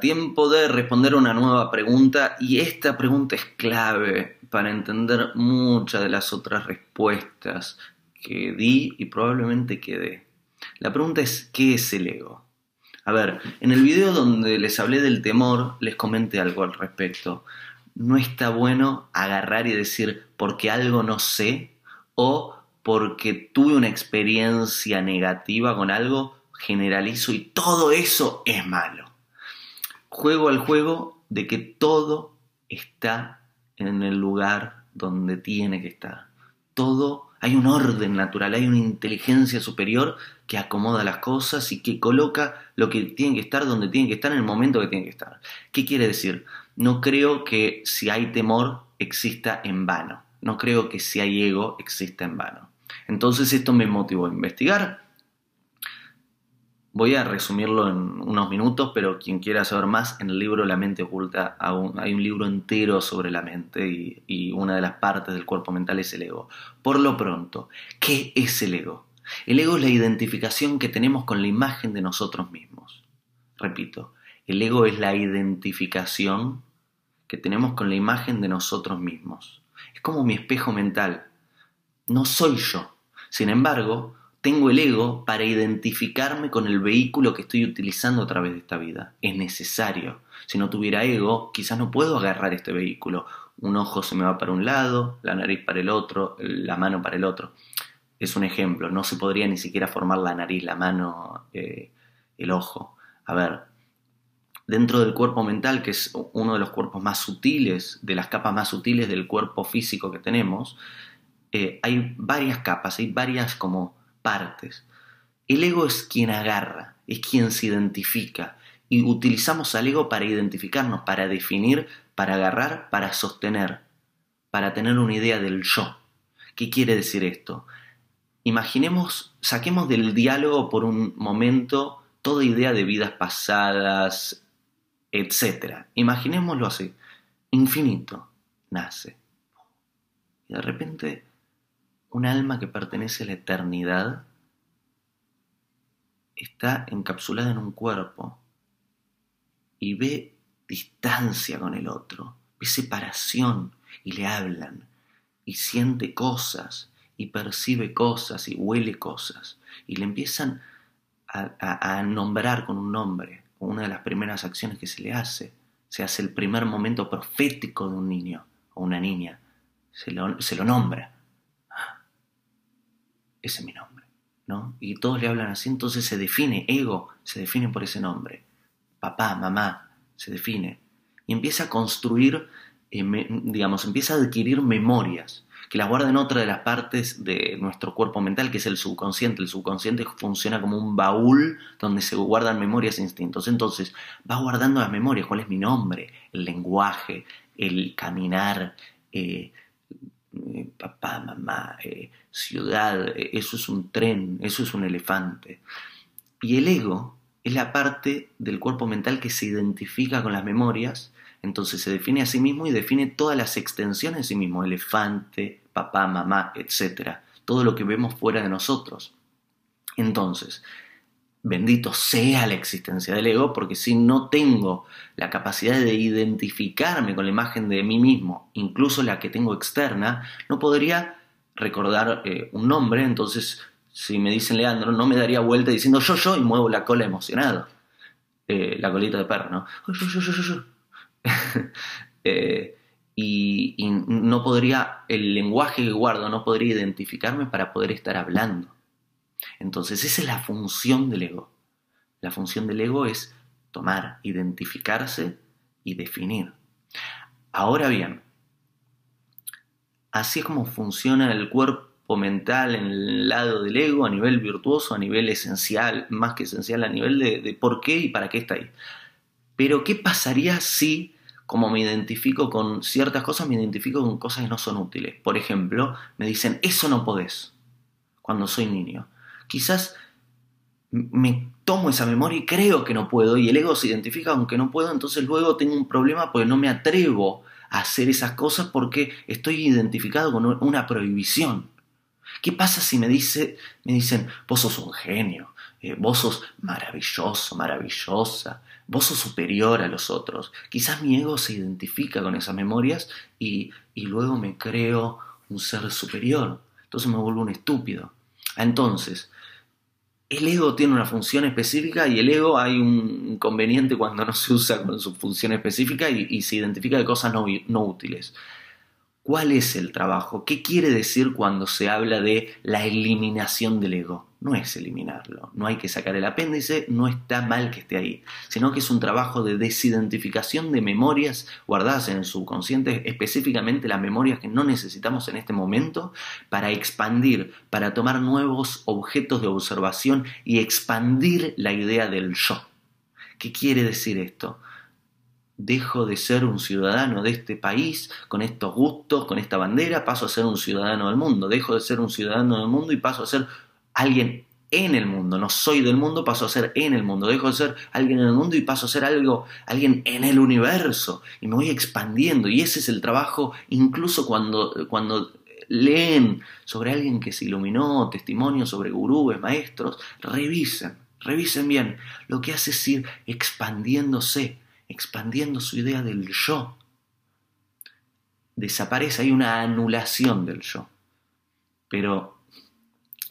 tiempo de responder una nueva pregunta y esta pregunta es clave para entender muchas de las otras respuestas que di y probablemente que dé. La pregunta es, ¿qué es el ego? A ver, en el video donde les hablé del temor, les comenté algo al respecto. No está bueno agarrar y decir porque algo no sé o porque tuve una experiencia negativa con algo, generalizo y todo eso es malo. Juego al juego de que todo está en el lugar donde tiene que estar. Todo, hay un orden natural, hay una inteligencia superior que acomoda las cosas y que coloca lo que tiene que estar donde tiene que estar en el momento que tiene que estar. ¿Qué quiere decir? No creo que si hay temor exista en vano. No creo que si hay ego exista en vano. Entonces esto me motivó a investigar Voy a resumirlo en unos minutos, pero quien quiera saber más, en el libro La mente oculta hay un libro entero sobre la mente y, una de las partes del cuerpo mental es el ego. Por lo pronto, ¿qué es el ego? El ego es la identificación que tenemos con la imagen de nosotros mismos. Repito, el ego es la identificación que tenemos con la imagen de nosotros mismos. Es como mi espejo mental. No soy yo. Sin embargo, tengo el ego para identificarme con el vehículo que estoy utilizando a través de esta vida. Es necesario. Si no tuviera ego, quizás no puedo agarrar este vehículo. Un ojo se me va para un lado, la nariz para el otro, la mano para el otro. Es un ejemplo. No se podría ni siquiera formar la nariz, la mano, eh, el ojo. A ver, dentro del cuerpo mental, que es uno de los cuerpos más sutiles, de las capas más sutiles del cuerpo físico que tenemos, eh, hay varias capas, hay varias como partes. El ego es quien agarra, es quien se identifica. Y utilizamos al ego para identificarnos, para definir, para agarrar, para sostener, para tener una idea del yo. ¿Qué quiere decir esto? Imaginemos, saquemos del diálogo por un momento toda idea de vidas pasadas, etc. Imaginémoslo así. Infinito nace. Y de repente un alma que pertenece a la eternidad está encapsulada en un cuerpo y ve distancia con el otro, ve separación y le hablan y siente cosas y percibe cosas y huele cosas y le empiezan a, nombrar con un nombre. Una de las primeras acciones que se le hace, se hace el primer momento profético de un niño o una niña, se lo nombra ese es mi nombre, ¿no? Y todos le hablan así, entonces se define, ego se define por ese nombre, papá, mamá, se define, y empieza a construir, eh, digamos, empieza a adquirir memorias, que las guarda en otra de las partes de nuestro cuerpo mental, que es el subconsciente. El subconsciente funciona como un baúl donde se guardan memorias e instintos. Entonces, va guardando las memorias, cuál es mi nombre, el lenguaje, el caminar, eh, eh, papá, mamá, eh, ciudad, eh, eso es un tren, eso es un elefante. Y el ego es la parte del cuerpo mental que se identifica con las memorias, entonces se define a sí mismo y define todas las extensiones de sí mismo, elefante, papá, mamá, etc. Todo lo que vemos fuera de nosotros. Entonces, bendito sea la existencia del ego, porque si no tengo la capacidad de identificarme con la imagen de mí mismo, incluso la que tengo externa, no podría recordar eh, un nombre, entonces si me dicen Leandro, no me daría vuelta diciendo yo, yo, y muevo la cola emocionado. Eh, la colita de perro, ¿no? Yo, yo, yo, yo, yo. Eh, y, y no podría, el lenguaje que guardo no podría identificarme para poder estar hablando. Entonces esa es la función del ego. La función del ego es tomar, identificarse y definir. Ahora bien, así es como funciona el cuerpo mental en el lado del ego a nivel virtuoso, a nivel esencial, más que esencial, a nivel de, por qué y para qué está ahí. Pero ¿qué pasaría si, como me identifico con ciertas cosas, me identifico con cosas que no son útiles? Por ejemplo, me dicen, eso no podés, cuando soy niño quizás me tomo esa memoria y creo que no puedo y el ego se identifica aunque no puedo, entonces luego tengo un problema porque no me atrevo a hacer esas cosas porque estoy identificado con una prohibición. ¿Qué pasa si me, dice, me dicen, vos sos un genio, eh, vos sos maravilloso, maravillosa, vos sos superior a los otros. Quizás mi ego se identifica con esas memorias y, y luego me creo un ser superior. Entonces me vuelvo un estúpido. Entonces, el ego tiene una función específica y el ego hay un inconveniente cuando no se usa con su función específica y, se identifica de cosas no, no útiles. ¿Cuál es el trabajo? ¿Qué quiere decir cuando se habla de la eliminación del ego? No es eliminarlo, no hay que sacar el apéndice, no está mal que esté ahí, sino que es un trabajo de desidentificación de memorias guardadas en el subconsciente, específicamente las memorias que no necesitamos en este momento, para expandir, para tomar nuevos objetos de observación y expandir la idea del yo. ¿Qué quiere decir esto? dejo de ser un ciudadano de este país con estos gustos, con esta bandera, paso a ser un ciudadano del mundo, dejo de ser un ciudadano del mundo y paso a ser alguien en el mundo. No soy del mundo, paso a ser en el mundo. Dejo de ser alguien en el mundo y paso a ser algo, alguien en el universo. Y me voy expandiendo. Y ese es el trabajo, incluso cuando, cuando leen sobre alguien que se iluminó, testimonios sobre gurúes, maestros, revisen, revisen bien. Lo que hace es ir expandiéndose, expandiendo su idea del yo. Desaparece, hay una anulación del yo. Pero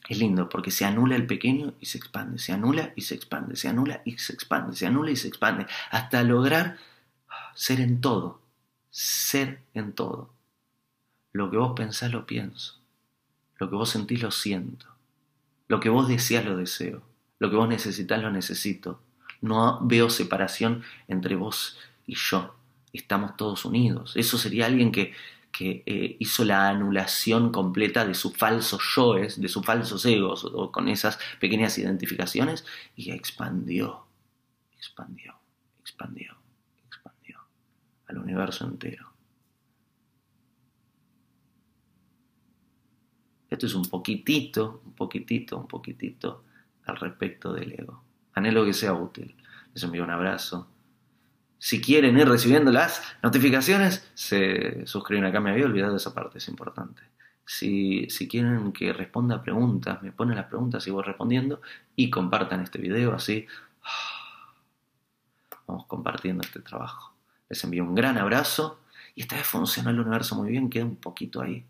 es lindo porque se anula el pequeño y se expande, se anula y se expande, se anula y se expande, se anula y se expande, hasta lograr ser en todo, ser en todo. Lo que vos pensás lo pienso, lo que vos sentís lo siento, lo que vos deseás lo deseo, lo que vos necesitas lo necesito. No veo separación entre vos y yo, estamos todos unidos. Eso sería alguien que, que eh, hizo la anulación completa de sus falsos yoes, de sus falsos egos, o, con esas pequeñas identificaciones, y expandió, expandió, expandió, expandió al universo entero. Esto es un poquitito, un poquitito, un poquitito al respecto del ego. Anhelo que sea útil. Les envío un abrazo si quieren ir recibiendo las notificaciones, se suscriben acá. Me había olvidado de esa parte, es importante. Si, si quieren que responda preguntas, me ponen las preguntas y voy respondiendo. Y compartan este video, así vamos compartiendo este trabajo. Les envío un gran abrazo. Y esta vez funciona el universo muy bien, queda un poquito ahí.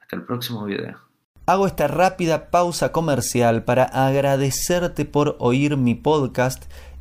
Hasta el próximo video. Hago esta rápida pausa comercial para agradecerte por oír mi podcast